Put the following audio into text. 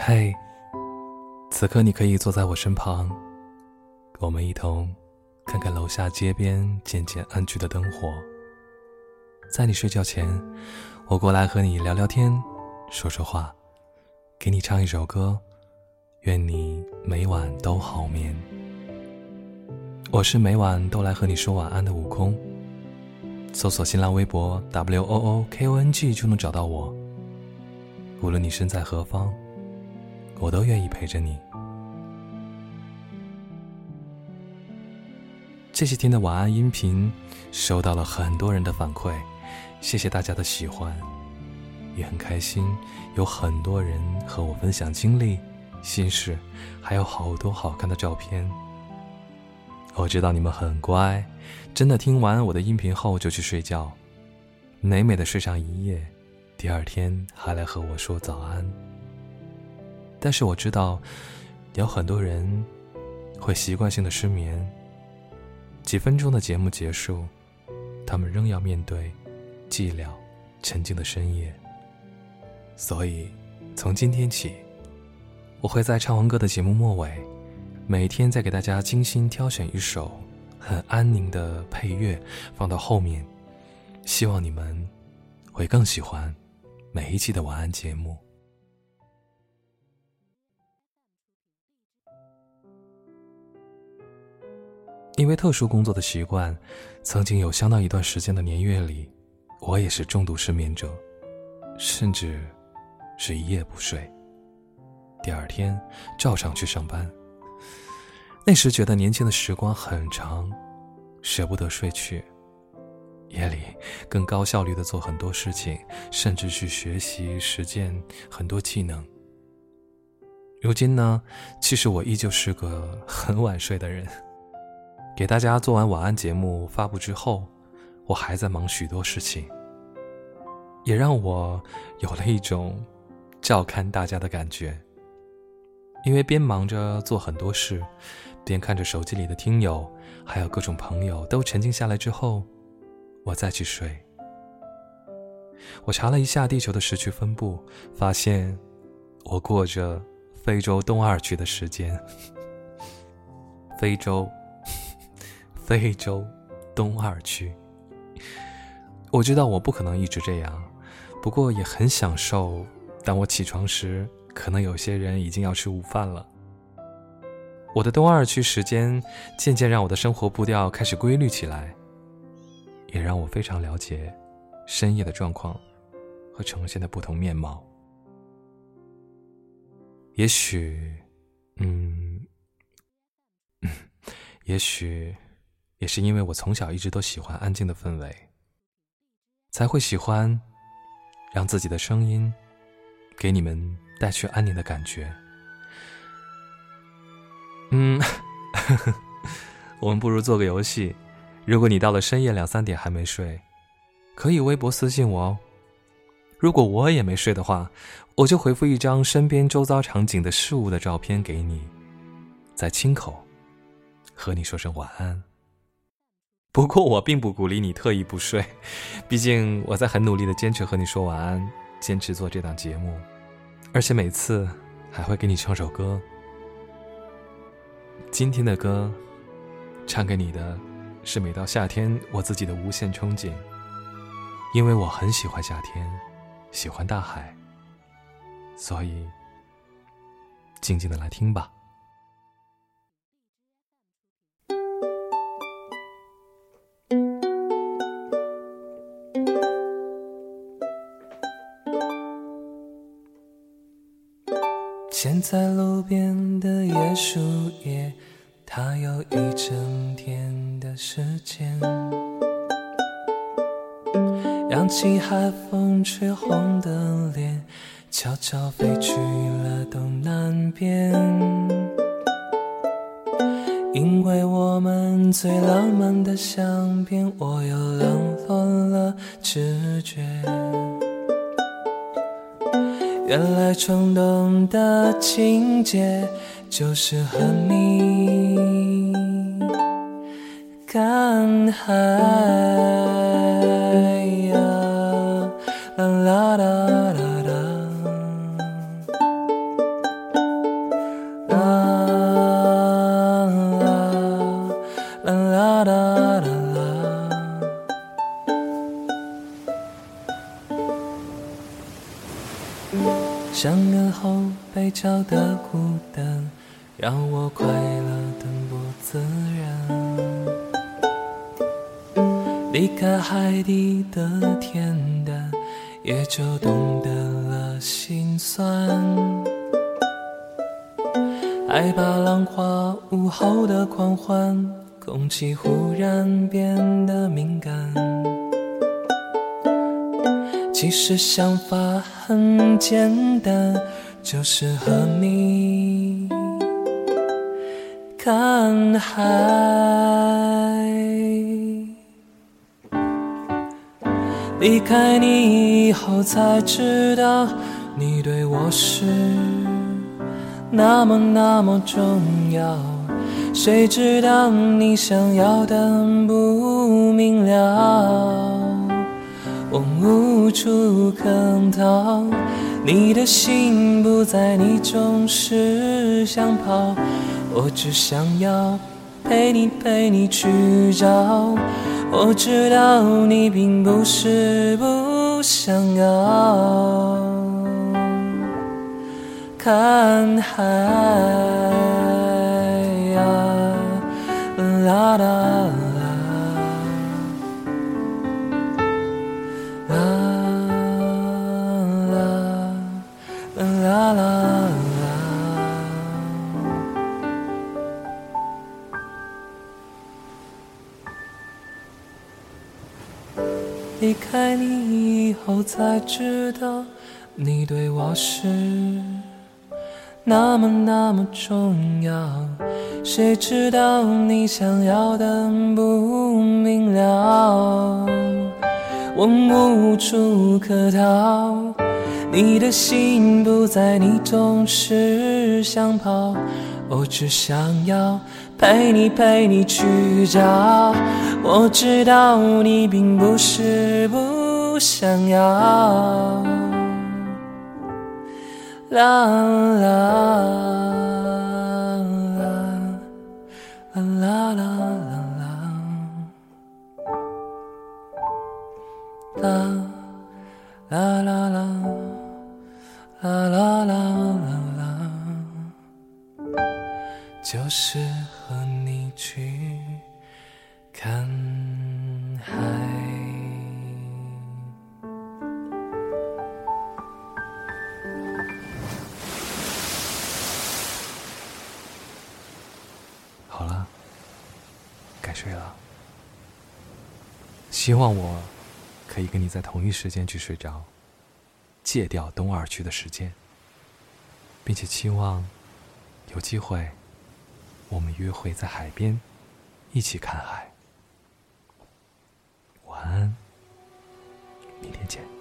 嘿，此刻你可以坐在我身旁，我们一同看看楼下街边渐渐暗去的灯火。在你睡觉前，我过来和你聊聊天，说说话，给你唱一首歌，愿你每晚都好眠。我是每晚都来和你说晚安的悟空。搜索新浪微博 w o o k o n g 就能找到我。无论你身在何方，我都愿意陪着你。这些天的晚安音频收到了很多人的反馈，谢谢大家的喜欢，也很开心有很多人和我分享经历、心事，还有好多好看的照片。我知道你们很乖，真的听完我的音频后就去睡觉，美美的睡上一夜，第二天还来和我说早安。但是我知道，有很多人会习惯性的失眠。几分钟的节目结束，他们仍要面对寂寥、沉静的深夜。所以，从今天起，我会在唱完歌的节目末尾，每天再给大家精心挑选一首很安宁的配乐放到后面，希望你们会更喜欢每一期的晚安节目。因为特殊工作的习惯，曾经有相当一段时间的年月里，我也是重度失眠者，甚至是一夜不睡。第二天照常去上班。那时觉得年轻的时光很长，舍不得睡去。夜里更高效率的做很多事情，甚至去学习实践很多技能。如今呢，其实我依旧是个很晚睡的人。给大家做完晚安节目发布之后，我还在忙许多事情，也让我有了一种照看大家的感觉。因为边忙着做很多事，边看着手机里的听友还有各种朋友都沉静下来之后，我再去睡。我查了一下地球的时区分布，发现我过着非洲东二区的时间。非洲。非洲东二区，我知道我不可能一直这样，不过也很享受。当我起床时，可能有些人已经要吃午饭了。我的东二区时间渐渐让我的生活步调开始规律起来，也让我非常了解深夜的状况和呈现的不同面貌。也许，嗯，也许。也是因为我从小一直都喜欢安静的氛围，才会喜欢让自己的声音给你们带去安宁的感觉。嗯，我们不如做个游戏。如果你到了深夜两三点还没睡，可以微博私信我哦。如果我也没睡的话，我就回复一张身边周遭场景的事物的照片给你，再亲口和你说声晚安。不过我并不鼓励你特意不睡，毕竟我在很努力的坚持和你说晚安，坚持做这档节目，而且每次还会给你唱首歌。今天的歌，唱给你的，是每到夏天我自己的无限憧憬，因为我很喜欢夏天，喜欢大海，所以静静的来听吧。牵在路边的椰树叶，它有一整天的时间。扬起海风吹红的脸，悄悄飞去了东南边。因为我们最浪漫的相片，我又冷落了直觉。原来冲动的情节就是和你看海。让我快乐的不自然。离开海底的恬淡，也就懂得了心酸。害怕浪花午后的狂欢，空气忽然变得敏感。其实想法很简单，就是和你看海。离开你以后才知道，你对我是那么那么重要。谁知道你想要的不明了。我无处可逃，你的心不在，你总是想跑。我只想要陪你陪你去找，我知道你并不是不想要看海呀，啦啦。离开你以后才知道，你对我是那么那么重要。谁知道你想要的不明了，我无处可逃。你的心不在你总是想跑我只想要陪你陪你去找。我知道你并不是不想要。啦啦啦啦啦啦啦啦啦啦啦啦。啦啦啦啦啦啦啦啦啦。就是和你去看海。好了，该睡了。希望我可以跟你在同一时间去睡着，戒掉东二区的时间，并且期望有机会。我们约会在海边，一起看海。晚安，明天见。